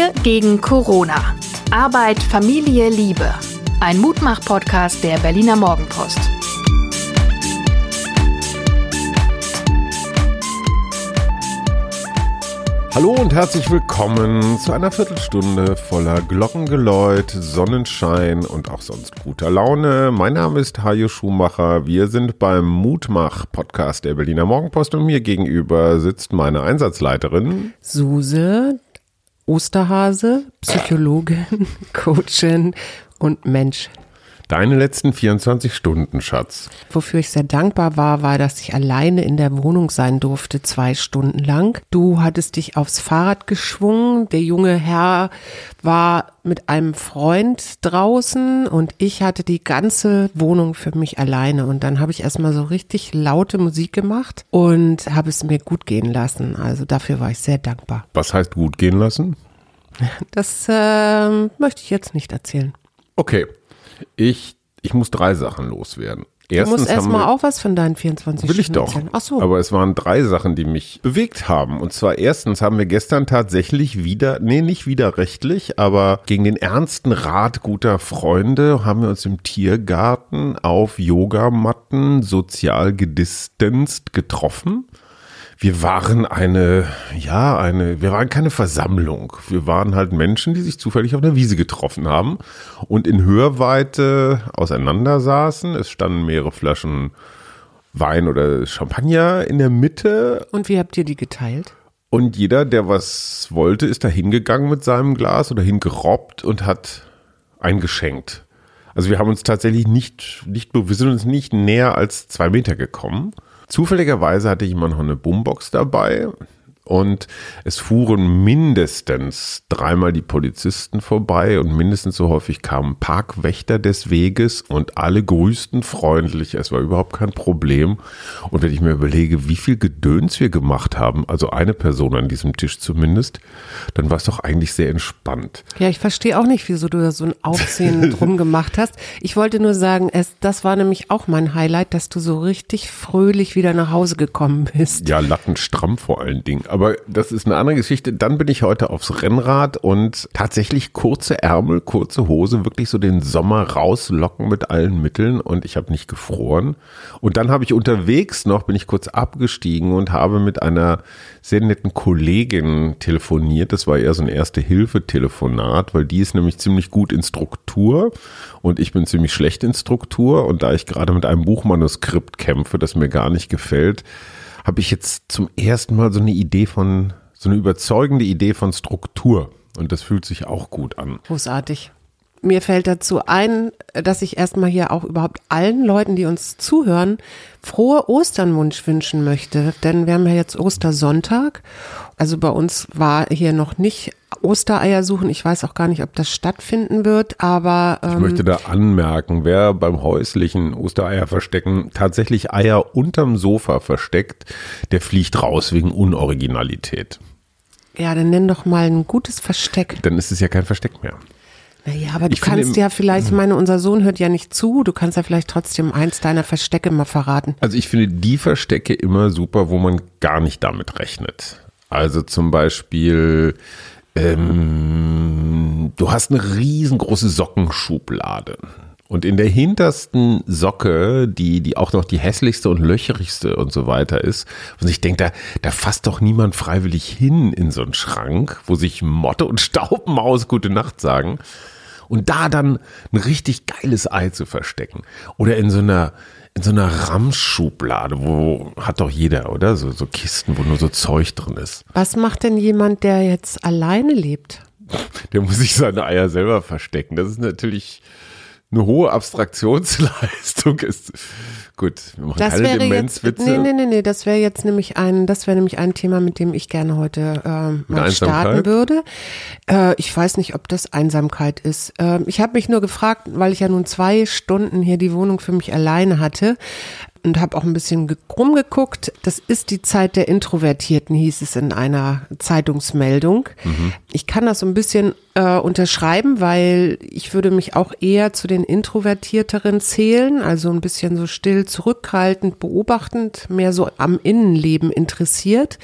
Wir gegen Corona. Arbeit, Familie, Liebe. Ein Mutmach-Podcast der Berliner Morgenpost. Hallo und herzlich willkommen zu einer Viertelstunde voller Glockengeläut, Sonnenschein und auch sonst guter Laune. Mein Name ist Hajo Schumacher. Wir sind beim Mutmach-Podcast der Berliner Morgenpost und mir gegenüber sitzt meine Einsatzleiterin Suse, Osterhase, Psychologin, Coachin und Mensch. Deine letzten 24 Stunden, Schatz. Wofür ich sehr dankbar war, war, dass ich alleine in der Wohnung sein durfte, zwei Stunden lang. Du hattest dich aufs Fahrrad geschwungen. Der junge Herr war mit einem Freund draußen und ich hatte die ganze Wohnung für mich alleine. Und dann habe ich erstmal so richtig laute Musik gemacht und habe es mir gut gehen lassen. Also dafür war ich sehr dankbar. Was heißt gut gehen lassen? Das äh, möchte ich jetzt nicht erzählen. Okay. Ich, ich muss drei Sachen loswerden. Erstens du musst erstmal auch was von deinen 24 Will ich doch. Ach so. Aber es waren drei Sachen, die mich bewegt haben. Und zwar erstens haben wir gestern tatsächlich wieder, nee, nicht widerrechtlich, aber gegen den ernsten Rat guter Freunde haben wir uns im Tiergarten auf Yogamatten sozial gedistanzt getroffen wir waren eine, ja, eine, wir waren keine Versammlung. Wir waren halt Menschen, die sich zufällig auf einer Wiese getroffen haben und in Hörweite auseinander saßen. Es standen mehrere Flaschen Wein oder Champagner in der Mitte. Und wie habt ihr die geteilt? Und jeder, der was wollte, ist da hingegangen mit seinem Glas oder hingerobbt und hat eingeschenkt. Also wir haben uns tatsächlich nicht, nicht, wir sind uns nicht näher als zwei Meter gekommen. Zufälligerweise hatte jemand noch eine Boombox dabei und es fuhren mindestens dreimal die Polizisten vorbei und mindestens so häufig kamen Parkwächter des Weges und alle grüßten freundlich. Es war überhaupt kein Problem. Und wenn ich mir überlege, wie viel Gedöns wir gemacht haben, also eine Person an diesem Tisch zumindest, dann war es doch eigentlich sehr entspannt. Ja, ich verstehe auch nicht, wieso du da so ein Aufsehen drum gemacht hast. Ich wollte nur sagen, es, das war nämlich auch mein Highlight, dass du so richtig fröhlich wieder nach Hause gekommen bist. Ja, lattenstramm vor allen Dingen. Aber aber das ist eine andere Geschichte. Dann bin ich heute aufs Rennrad und tatsächlich kurze Ärmel, kurze Hose, wirklich so den Sommer rauslocken mit allen Mitteln und ich habe nicht gefroren. Und dann habe ich unterwegs noch, bin ich kurz abgestiegen und habe mit einer sehr netten Kollegin telefoniert. Das war eher so ein Erste-Hilfe-Telefonat, weil die ist nämlich ziemlich gut in Struktur und ich bin ziemlich schlecht in Struktur. Und da ich gerade mit einem Buchmanuskript kämpfe, das mir gar nicht gefällt, habe ich jetzt zum ersten Mal so eine Idee von, so eine überzeugende Idee von Struktur. Und das fühlt sich auch gut an. Großartig. Mir fällt dazu ein, dass ich erstmal hier auch überhaupt allen Leuten, die uns zuhören, frohe Osternwunsch wünschen möchte. Denn wir haben ja jetzt Ostersonntag. Also bei uns war hier noch nicht Ostereier suchen. Ich weiß auch gar nicht, ob das stattfinden wird, aber. Ähm, ich möchte da anmerken, wer beim häuslichen Ostereier verstecken tatsächlich Eier unterm Sofa versteckt, der fliegt raus wegen Unoriginalität. Ja, dann nenn doch mal ein gutes Versteck. Dann ist es ja kein Versteck mehr. Naja, aber du ich kannst ja vielleicht, ich meine, unser Sohn hört ja nicht zu, du kannst ja vielleicht trotzdem eins deiner Verstecke mal verraten. Also ich finde die Verstecke immer super, wo man gar nicht damit rechnet. Also zum Beispiel, ähm, du hast eine riesengroße Sockenschublade. Und in der hintersten Socke, die, die auch noch die hässlichste und löcherigste und so weiter ist, und ich denke, da, da fasst doch niemand freiwillig hin in so einen Schrank, wo sich Motte und Staubmaus gute Nacht sagen. Und da dann ein richtig geiles Ei zu verstecken. Oder in so einer, in so einer Ramschschublade, wo hat doch jeder, oder? So, so Kisten, wo nur so Zeug drin ist. Was macht denn jemand, der jetzt alleine lebt? Der muss sich seine Eier selber verstecken. Das ist natürlich eine hohe Abstraktionsleistung ist. Gut, wir machen das keine Demenzwitze. Nee, nee, nee, nee, das wäre jetzt nämlich ein, das wäre nämlich ein Thema, mit dem ich gerne heute äh, mal starten würde. Äh, ich weiß nicht, ob das Einsamkeit ist. Äh, ich habe mich nur gefragt, weil ich ja nun zwei Stunden hier die Wohnung für mich alleine hatte, und habe auch ein bisschen rumgeguckt. Das ist die Zeit der Introvertierten, hieß es in einer Zeitungsmeldung. Mhm. Ich kann das so ein bisschen äh, unterschreiben, weil ich würde mich auch eher zu den Introvertierteren zählen, also ein bisschen so still, zurückhaltend, beobachtend, mehr so am Innenleben interessiert.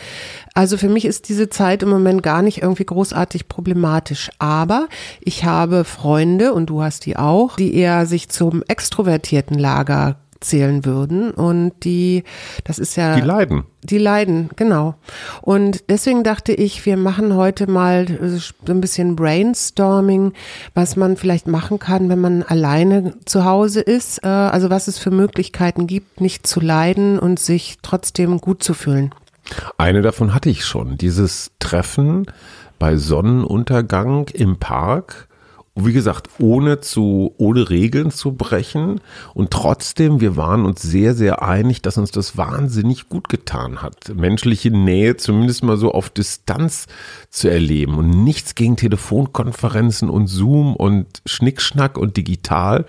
Also für mich ist diese Zeit im Moment gar nicht irgendwie großartig problematisch. Aber ich habe Freunde, und du hast die auch, die eher sich zum extrovertierten Lager zählen würden und die, das ist ja. Die leiden. Die leiden, genau. Und deswegen dachte ich, wir machen heute mal so ein bisschen Brainstorming, was man vielleicht machen kann, wenn man alleine zu Hause ist. Äh, also was es für Möglichkeiten gibt, nicht zu leiden und sich trotzdem gut zu fühlen. Eine davon hatte ich schon. Dieses Treffen bei Sonnenuntergang im Park wie gesagt, ohne zu, ohne Regeln zu brechen. Und trotzdem, wir waren uns sehr, sehr einig, dass uns das wahnsinnig gut getan hat. Menschliche Nähe zumindest mal so auf Distanz zu erleben und nichts gegen Telefonkonferenzen und Zoom und Schnickschnack und digital.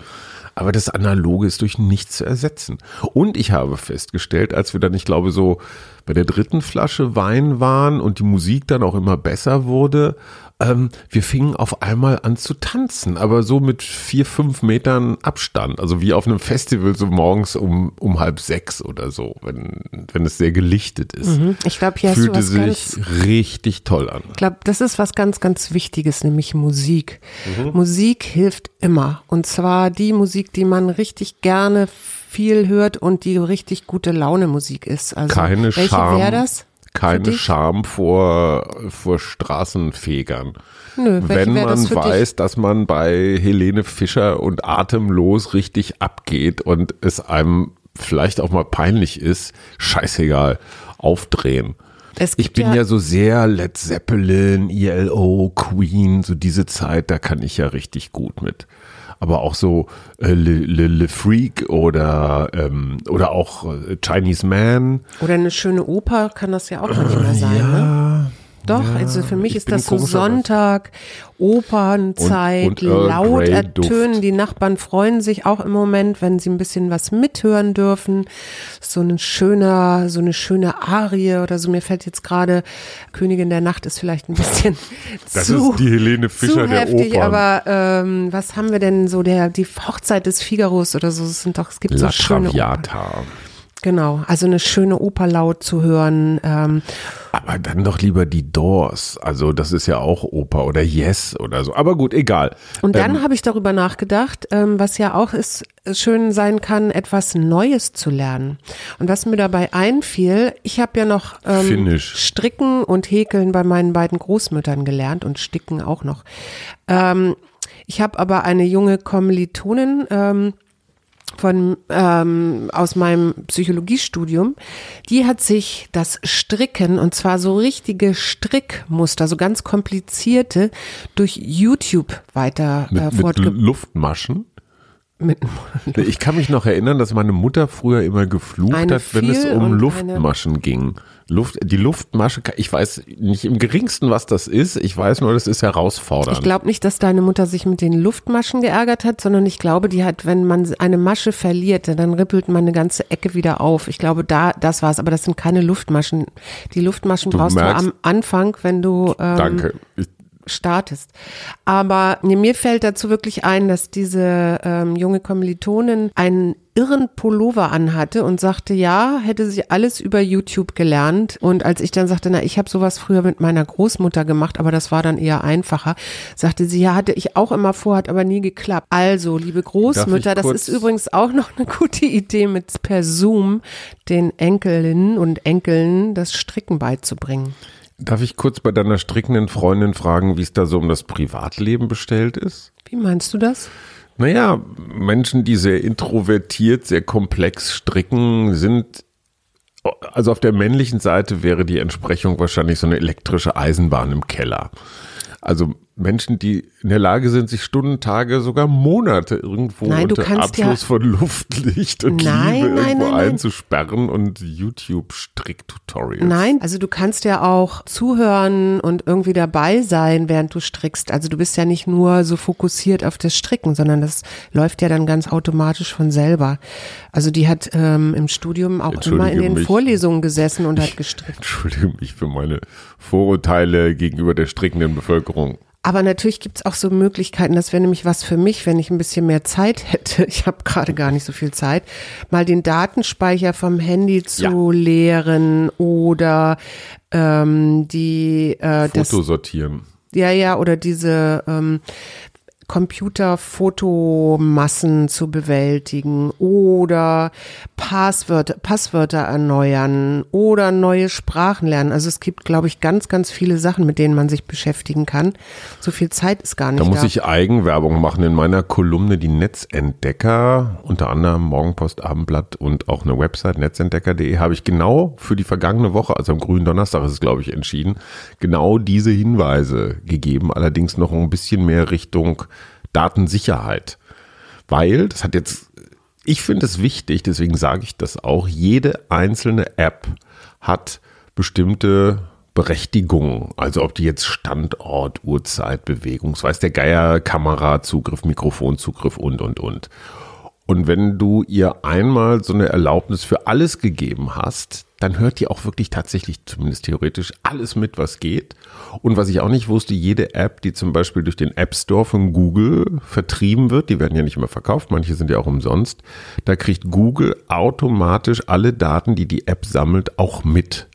Aber das Analoge ist durch nichts zu ersetzen. Und ich habe festgestellt, als wir dann, ich glaube, so bei der dritten Flasche Wein waren und die Musik dann auch immer besser wurde, ähm, wir fingen auf einmal an zu tanzen, aber so mit vier, fünf Metern Abstand. Also wie auf einem Festival so morgens um, um halb sechs oder so, wenn, wenn es sehr gelichtet ist. Mhm. Ich glaube, hier Fühlte hast du was sich richtig toll an. Ich glaube, das ist was ganz, ganz Wichtiges, nämlich Musik. Mhm. Musik hilft immer. Und zwar die Musik, die man richtig gerne viel hört und die richtig gute Laune Musik ist. Also Keine welche wäre das? keine Scham vor, vor Straßenfegern. Nö, Wenn man das weiß, dass man bei Helene Fischer und Atemlos richtig abgeht und es einem vielleicht auch mal peinlich ist, scheißegal, aufdrehen. Ich bin ja, ja, so sehr Led Zeppelin, ELO, Queen, so diese Zeit, da kann ich ja richtig gut mit aber auch so äh, Le, Le, Le Freak oder, ähm, oder auch äh, Chinese Man. Oder eine schöne Oper kann das ja auch manchmal sein, ja. ne? Doch, ja, also für mich ist das so Sonntag, Opernzeit, und, und laut ertönen. Die Nachbarn freuen sich auch im Moment, wenn sie ein bisschen was mithören dürfen. So ein schöner, so eine schöne Arie oder so. Mir fällt jetzt gerade Königin der Nacht ist vielleicht ein bisschen das zu, ist die Helene Fischer zu heftig, der Opern. Aber ähm, was haben wir denn so der die Hochzeit des Figaros oder so? Es sind doch es gibt La so schöne Traviata. Opern. Genau, also eine schöne Oper laut zu hören. Ähm. Aber dann doch lieber die Doors. Also das ist ja auch Oper oder Yes oder so. Aber gut, egal. Und dann ähm, habe ich darüber nachgedacht, ähm, was ja auch ist, schön sein kann, etwas Neues zu lernen. Und was mir dabei einfiel, ich habe ja noch ähm, Stricken und Häkeln bei meinen beiden Großmüttern gelernt und Sticken auch noch. Ähm, ich habe aber eine junge Kommilitonin, ähm, von ähm, aus meinem Psychologiestudium, die hat sich das Stricken und zwar so richtige Strickmuster, so ganz komplizierte, durch YouTube weiter äh, mit, mit Luftmaschen. Mit ich kann mich noch erinnern, dass meine Mutter früher immer geflucht eine hat, wenn es um Luftmaschen ging. Luft, die Luftmasche, ich weiß nicht im geringsten, was das ist. Ich weiß nur, das ist herausfordernd. Ich glaube nicht, dass deine Mutter sich mit den Luftmaschen geärgert hat, sondern ich glaube, die hat, wenn man eine Masche verliert, dann rippelt man eine ganze Ecke wieder auf. Ich glaube, da, das war's. Aber das sind keine Luftmaschen. Die Luftmaschen du brauchst merkst, du am Anfang, wenn du. Ähm, danke. Ich, startest. Aber mir fällt dazu wirklich ein, dass diese ähm, junge Kommilitonin einen irren Pullover anhatte und sagte, ja, hätte sie alles über YouTube gelernt. Und als ich dann sagte, na, ich habe sowas früher mit meiner Großmutter gemacht, aber das war dann eher einfacher, sagte sie, ja, hatte ich auch immer vor, hat aber nie geklappt. Also, liebe Großmütter, das ist übrigens auch noch eine gute Idee, mit per Zoom den Enkelinnen und Enkeln das Stricken beizubringen. Darf ich kurz bei deiner strickenden Freundin fragen, wie es da so um das Privatleben bestellt ist? Wie meinst du das? Naja, Menschen, die sehr introvertiert, sehr komplex stricken, sind, also auf der männlichen Seite wäre die Entsprechung wahrscheinlich so eine elektrische Eisenbahn im Keller. Also Menschen, die in der Lage sind, sich Stunden, Tage, sogar Monate irgendwo Nein, unter kannst ja- Abschluss von Luftlicht und Nein, Liebe nein, irgendwo einzusperren und YouTube-Stricktutorials. Nein, also du kannst ja auch zuhören und irgendwie dabei sein, während du strickst. Also du bist ja nicht nur so fokussiert auf das Stricken, sondern das läuft ja dann ganz automatisch von selber. Also die hat ähm, im Studium auch immer in den mich. Vorlesungen gesessen und hat gestrickt. Entschuldige mich für meine Vorurteile gegenüber der strickenden Bevölkerung. Aber natürlich gibt's auch so Möglichkeiten, das wäre nämlich was für mich, wenn ich ein bisschen mehr Zeit hätte. Ich habe gerade gar nicht so viel Zeit, mal den Datenspeicher vom Handy zu leeren oder ähm, die äh, das, Foto sortieren. ja ja oder diese ähm, Computerfotomassen zu bewältigen oder Passwörter, Passwörter erneuern oder neue Sprachen lernen. Also es gibt, glaube ich, ganz, ganz viele Sachen, mit denen man sich beschäftigen kann. So viel Zeit ist gar nicht Da da. muss ich Eigenwerbung machen in meiner Kolumne Die Netzentdecker, unter anderem Morgenpost, Abendblatt und auch eine Website netzentdecker.de habe ich genau für die vergangene Woche, also am grünen Donnerstag ist es glaube ich entschieden, genau diese Hinweise gegeben, allerdings noch ein bisschen mehr Richtung Datensicherheit. Weil, das hat jetzt, ich finde es wichtig, deswegen sage ich das auch, jede einzelne App hat bestimmte Berechtigungen. Also ob die jetzt Standort, Uhrzeit, Bewegungs, weiß der Geier, Kamerazugriff, Mikrofonzugriff und, und, und. Und wenn du ihr einmal so eine Erlaubnis für alles gegeben hast, dann hört die auch wirklich tatsächlich, zumindest theoretisch, alles mit, was geht. Und was ich auch nicht wusste, jede App, die zum Beispiel durch den App Store von Google vertrieben wird, die werden ja nicht immer verkauft, manche sind ja auch umsonst, da kriegt Google automatisch alle Daten, die die App sammelt, auch mit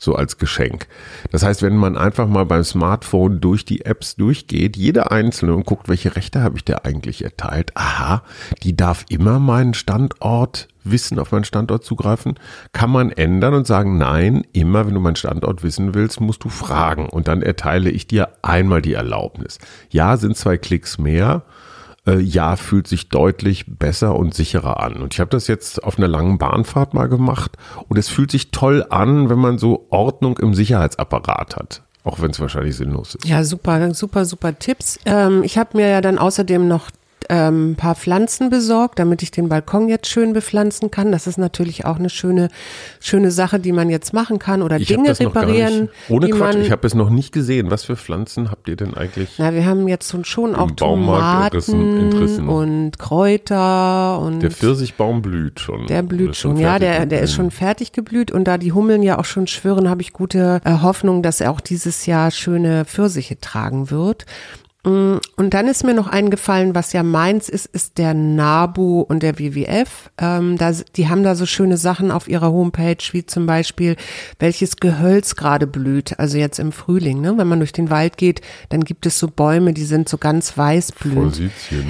so als Geschenk. Das heißt, wenn man einfach mal beim Smartphone durch die Apps durchgeht, jede einzelne und guckt, welche Rechte habe ich der eigentlich erteilt, aha, die darf immer meinen Standort wissen, auf meinen Standort zugreifen, kann man ändern und sagen, nein, immer wenn du meinen Standort wissen willst, musst du fragen und dann erteile ich dir einmal die Erlaubnis. Ja, sind zwei Klicks mehr, äh, ja, fühlt sich deutlich besser und sicherer an. Und ich habe das jetzt auf einer langen Bahnfahrt mal gemacht und es fühlt sich toll an, wenn man so Ordnung im Sicherheitsapparat hat. Auch wenn es wahrscheinlich sinnlos ist. Ja, super, super, super Tipps. Ähm, ich habe mir ja dann außerdem noch ähm, ein paar Pflanzen besorgt, damit ich den Balkon jetzt schön bepflanzen kann. Das ist natürlich auch eine schöne, schöne Sache, die man jetzt machen kann oder Ich Dinge reparieren. ohne Quatsch, man, ich habe es noch nicht gesehen. Was für Pflanzen habt ihr denn eigentlich? na, wir haben jetzt schon- schon auch entrissen- Tomaten entrissen. und Kräuter und Der Pfirsichbaum blüht schon. Der blüht ist schon, ja, der, der ist schon fertig geblüht und da die Hummeln ja auch schon schwirren, habe ich gute äh, Hoffnung, dass er auch dieses Jahr schöne Pfirsiche tragen wird. Mm, Und dann ist mir noch eingefallen, was ja meins ist, ist der NABU und der WWF. Ähm, da, die haben da so schöne Sachen auf ihrer Homepage, wie zum Beispiel, welches Gehölz gerade blüht. Also jetzt im Frühling, ne? wenn man durch den Wald geht, dann gibt es so Bäume, die sind so ganz weiß blühend.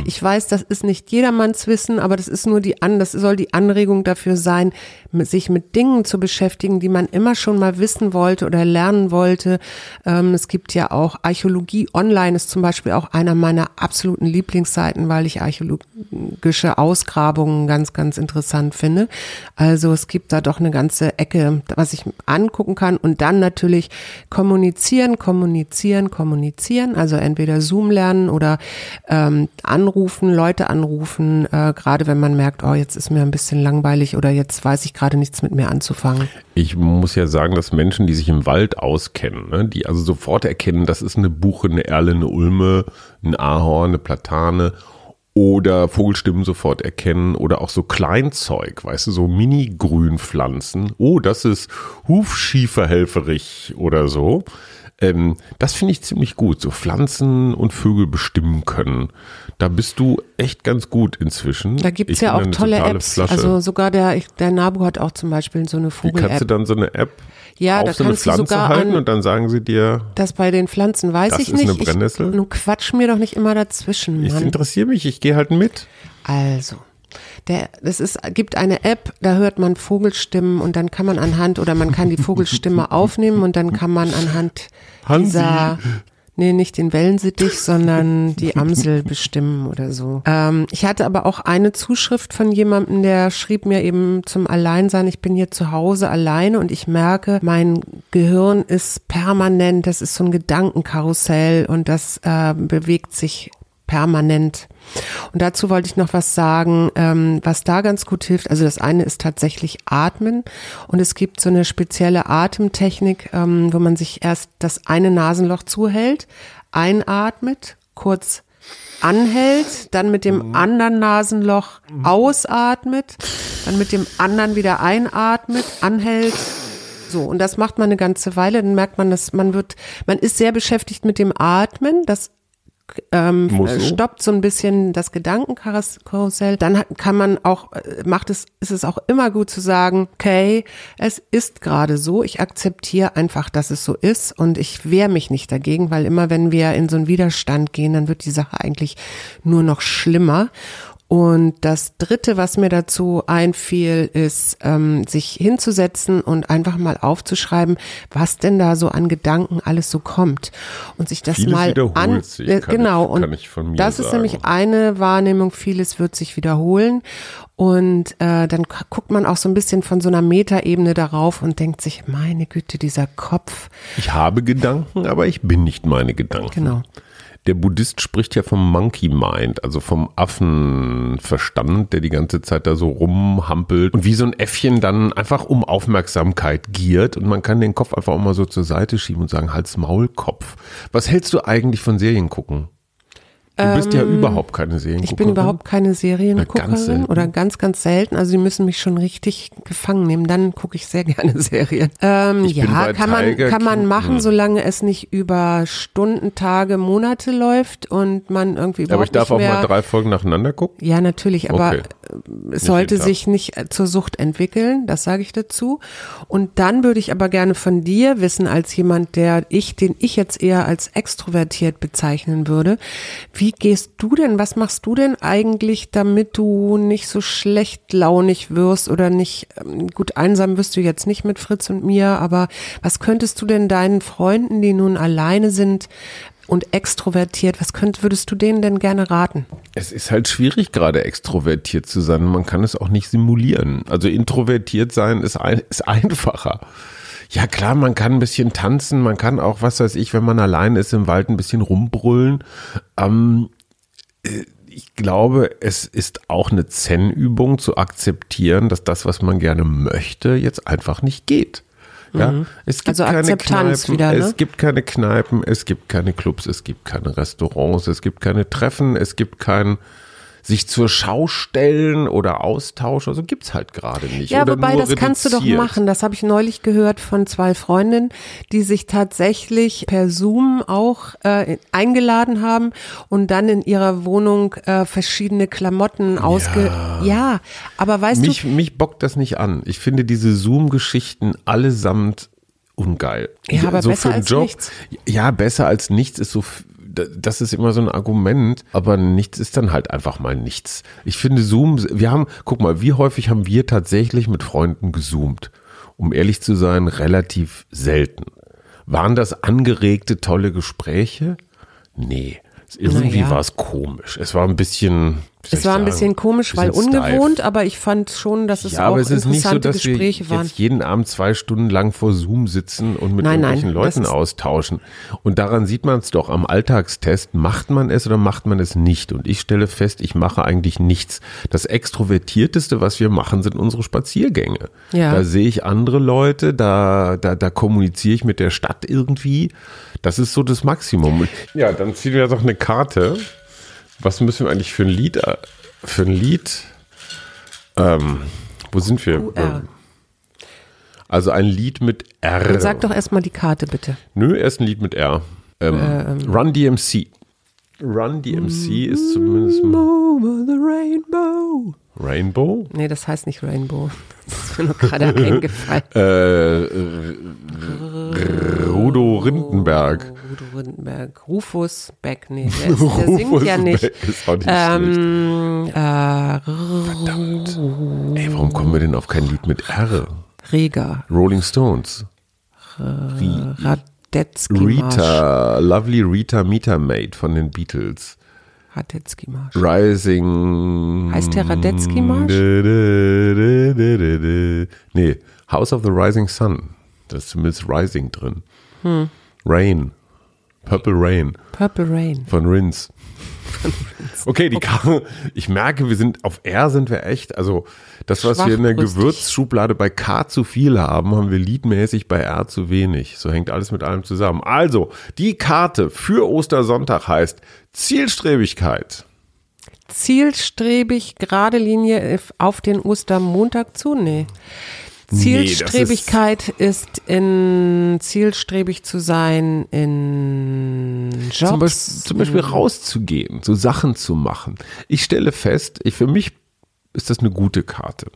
Ich weiß, das ist nicht jedermanns Wissen, aber das ist nur die an, das soll die Anregung dafür sein, sich mit Dingen zu beschäftigen, die man immer schon mal wissen wollte oder lernen wollte. Ähm, es gibt ja auch Archäologie online ist zum Beispiel auch einer meiner absoluten Lieblingsseiten, weil ich archäologische Ausgrabungen ganz, ganz interessant finde. Also es gibt da doch eine ganze Ecke, was ich angucken kann und dann natürlich kommunizieren, kommunizieren, kommunizieren. Also entweder Zoom lernen oder ähm, anrufen, Leute anrufen, äh, gerade wenn man merkt, oh, jetzt ist mir ein bisschen langweilig oder jetzt weiß ich gerade nichts mit mir anzufangen. Ich muss ja sagen, dass Menschen, die sich im Wald auskennen, ne, die also sofort erkennen, das ist eine Buche, eine Erle, eine Ulme, ein Ahorn, eine Platane oder Vogelstimmen sofort erkennen oder auch so Kleinzeug, weißt du, so Mini-Grünpflanzen. Oh, das ist Hufschieferhelferich oder so. Ähm, das finde ich ziemlich gut, so Pflanzen und Vögel bestimmen können. Da bist du echt ganz gut inzwischen. Da gibt's Ich ja auch tolle Apps. Flasche. Also sogar der, der Nabu hat auch zum Beispiel so eine Wie kannst du Vogel-App. dann so eine App Ja, auf da so eine Pflanze sogar halten an- und dann sagen sie dir, Das bei den Pflanzen weiß Das ich ist eine nicht. Brennnessel? Ich, nun quatsch mir doch nicht immer dazwischen, ich Mann. interessiere mich, ich gehe halt mit. Also, der, es ist, gibt eine App, da hört man Vogelstimmen und dann kann man anhand oder man kann die Vogelstimme aufnehmen und dann kann man anhand Hansi. dieser nee, nicht den Wellensittich, sondern die Amsel bestimmen oder so. Ähm, ich hatte aber auch eine Zuschrift von jemandem, der schrieb mir eben zum Alleinsein, ich bin hier zu Hause alleine und ich merke, mein Gehirn ist permanent, das ist so ein Gedankenkarussell und das äh, bewegt sich permanent. Und dazu wollte ich noch was sagen, ähm, was da ganz gut hilft. Also das eine ist tatsächlich Atmen. Und es gibt so eine spezielle Atemtechnik, ähm, wo man sich erst das eine Nasenloch zuhält, einatmet, kurz anhält, dann mit dem anderen Nasenloch ausatmet, dann mit dem anderen wieder einatmet, anhält. So, und das macht man eine ganze Weile, dann merkt man, dass man wird, man ist sehr beschäftigt mit dem Atmen, das ähm, stoppt so ein bisschen das Gedankenkarussell. Dann kann man auch, äh, macht es, ist es auch immer gut zu sagen, okay, es ist gerade so, ich akzeptiere einfach, dass es so ist und ich wehre mich nicht dagegen, weil immer wenn wir in so einen Widerstand gehen, dann wird die Sache eigentlich nur noch schlimmer. Und das Dritte, was mir dazu einfiel, ist, ähm, sich hinzusetzen und einfach mal aufzuschreiben, was denn da so an Gedanken alles so kommt. Und sich das Vieles mal an. sich, äh, genau, ich- und das ist sagen. nämlich eine Wahrnehmung, vieles wird sich wiederholen. Und äh, dann guckt man auch so ein bisschen von so einer Metaebene darauf und denkt sich, meine Güte, dieser Kopf. Ich habe Gedanken, aber ich bin nicht meine Gedanken. Genau. Der Buddhist spricht ja vom Monkey Mind, also vom Affenverstand, der die ganze Zeit da so rumhampelt und wie so ein Äffchen dann einfach um Aufmerksamkeit giert und man kann den Kopf einfach auch mal so zur Seite schieben und sagen, Hals, Maul, Kopf. Was hältst du eigentlich von Serien gucken? Du bist ja überhaupt keine Serienguckerin. Ähm, Ich bin überhaupt keine Serienguckerin oder ganz, ganz selten. Also sie müssen mich schon richtig gefangen nehmen. Dann gucke ich sehr gerne Serien. Ähm, ja, kann man, Tiger kann man King. machen, Hm. solange es nicht über Stunden, Tage, Monate läuft und man irgendwie überhaupt Aber ich darf nicht auch mal drei Folgen nacheinander gucken. Ja, natürlich, aber Okay. äh, es sollte sich nicht äh, zur Sucht entwickeln, das sage ich dazu. Und dann würde ich aber gerne von dir wissen, als jemand, der ich, den ich jetzt eher als extrovertiert bezeichnen würde, wie gehst du denn, was machst du denn eigentlich, damit du nicht so schlecht launig wirst oder nicht, ähm, gut, einsam wirst du jetzt nicht mit Fritz und mir, aber was könntest du denn deinen Freunden, die nun alleine sind, und extrovertiert, was könnt, würdest du denen denn gerne raten? Es ist halt schwierig, gerade extrovertiert zu sein. Man kann es auch nicht simulieren. Also introvertiert sein ist, ein, ist einfacher. Ja klar, man kann ein bisschen tanzen, man kann auch, was weiß ich, wenn man allein ist im Wald, ein bisschen rumbrüllen. Ähm, äh, ich glaube, es ist auch eine Zen-Übung zu akzeptieren, dass das, was man gerne möchte, jetzt einfach nicht geht. Ja, es gibt Also keine Akzeptanz Kneipen, wieder, ne? es gibt keine Kneipen, es gibt keine Clubs, es gibt keine Restaurants, es gibt keine Treffen, es gibt kein sich zur Schau stellen oder Austausch, also gibt's halt gerade nicht. Ja, oder wobei, das kannst du doch reduziert. machen. Das habe ich neulich gehört von zwei Freundinnen, die sich tatsächlich per Zoom auch äh, eingeladen haben und dann in ihrer Wohnung äh, verschiedene Klamotten ausge... Ja, aber weißt Mich, du, mich bockt das nicht an. Ich finde diese Zoom-Geschichten allesamt ungeil. Ja, aber so besser als Job, nichts. Ja, besser als nichts ist so, das ist immer so ein Argument, aber nichts ist dann halt einfach mal nichts. Ich finde Zoom, wir haben, guck mal, wie häufig haben wir tatsächlich mit Freunden gezoomt? Um ehrlich zu sein, relativ selten. Waren das angeregte, tolle Gespräche? Nee. Irgendwie Naja. war es komisch. Es war ein bisschen. Es war ein bisschen komisch, weil bisschen steif. ungewohnt, aber ich fand schon, dass es Ja, auch aber es ist nicht so, interessante dass wir Gespräche waren. jetzt jeden Abend zwei Stunden lang vor Zoom sitzen und mit Nein, nein, irgendwelchen das Leuten austauschen. Und daran sieht man es doch am Alltagstest. Macht man es oder macht man es nicht? Und ich stelle fest, ich mache eigentlich nichts. Das Extrovertierteste, was wir machen, sind unsere Spaziergänge. Ja. Da sehe ich andere Leute, da, da, da kommuniziere ich mit der Stadt irgendwie. Das ist so das Maximum. Ja, dann ziehen wir doch eine Karte. Was müssen wir eigentlich für ein Lied, äh, für ein Lied, ähm, wo sind wir? QR. Also ein Lied mit R. Dann sag doch erstmal die Karte bitte. Nö, erst ein Lied mit R. Ähm, Run DMC. Run DMC ist zumindest mal Over the rainbow. Rainbow. Nee, das heißt nicht Rainbow. Das ist mir nur gerade eingefallen. Äh, Rudo Rindenberg. Rudo Rindenberg. Rufus Beck. Nee, der, ist, der singt ja nicht. Beck ist auch nicht Ähm, äh, schlecht. Ey, warum kommen wir denn auf kein Lied mit R? Rega. Rolling Stones. Rad, Radetzky. Rita, Lovely Rita Metermaid von den Beatles. Radetzky Marsch. Rising. Heißt der Radetzky Marsch? Nee, House of the Rising Sun. Da ist zumindest Rising drin. Rain. Purple Rain Purple Rain. von Rins. Okay, die Karte. Ich merke, wir sind auf R sind wir echt. Also das, was wir in der. Gewürzschublade bei K zu viel haben, haben wir liedmäßig bei R zu wenig. So hängt alles mit allem zusammen. Also die Karte für Ostersonntag heißt Zielstrebigkeit. Zielstrebig, gerade Linie auf den Ostermontag zu? Nee. Nee, das Zielstrebigkeit ist, in zielstrebig zu sein in Jobs. Zum Beispiel, zum Beispiel rauszugehen, so Sachen zu machen. Ich stelle fest, ich, für mich ist das eine gute Karte.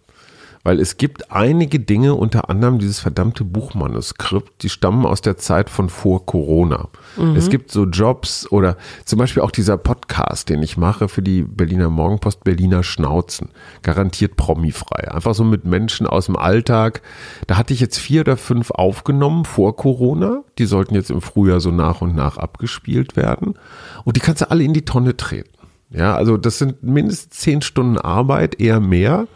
Weil es gibt einige Dinge, unter anderem dieses verdammte Buchmanuskript, die stammen aus der Zeit von vor Corona. Es gibt so Jobs oder zum Beispiel auch dieser Podcast, den ich mache für die Berliner Morgenpost, Berliner Schnauzen. Garantiert promifrei. Einfach so mit Menschen aus dem Alltag. Da hatte ich jetzt vier oder fünf aufgenommen vor Corona. Die sollten jetzt im Frühjahr so nach und nach abgespielt werden. Und die kannst du alle in die Tonne treten. Ja, also das sind mindestens zehn Stunden Arbeit, eher mehr,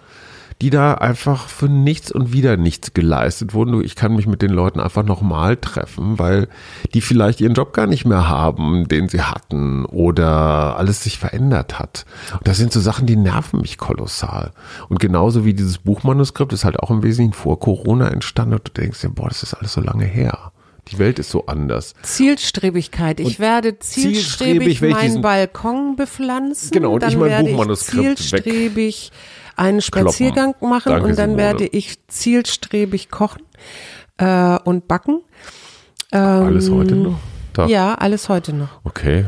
die da einfach für nichts und wieder nichts geleistet wurden. Ich kann mich mit den Leuten einfach nochmal treffen, weil die vielleicht ihren Job gar nicht mehr haben, den sie hatten oder alles sich verändert hat. Und das sind so Sachen, die nerven mich kolossal. Und genauso wie dieses Buchmanuskript ist halt auch im Wesentlichen vor Corona entstanden und du denkst dir, boah, das ist alles so lange her. Die Welt ist so anders. Zielstrebigkeit. Ich Und werde zielstrebig, zielstrebig meinen Balkon bepflanzen. Genau, und dann ich mein werde Buchmanuskript ich zielstrebig einen Spaziergang machen Danke, und dann Simone. werde ich zielstrebig kochen äh, und backen. Alles heute noch? Tag. Ähm, Ja, alles heute noch. Okay.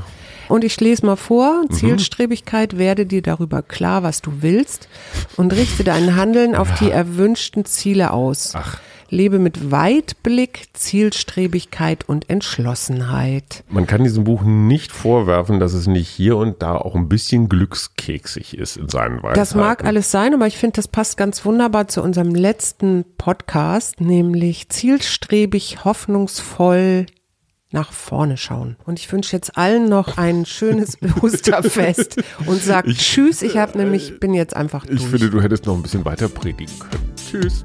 Und ich lese mal vor, Mhm. Zielstrebigkeit, werde dir darüber klar, was du willst und richte dein Handeln auf die erwünschten Ziele aus. Ach. Lebe mit Weitblick, Zielstrebigkeit und Entschlossenheit. Man kann diesem Buch nicht vorwerfen, dass es nicht hier und da auch ein bisschen glückskeksig ist in seinen Weisheiten. Das mag alles sein, aber ich finde, das passt ganz wunderbar zu unserem letzten Podcast, nämlich zielstrebig, hoffnungsvoll nach vorne schauen. Und ich wünsche jetzt allen noch ein schönes Osterfest und sag Tschüss. Ich habe nämlich bin jetzt einfach durch. Ich finde, du hättest noch ein bisschen weiter predigen können. Tschüss.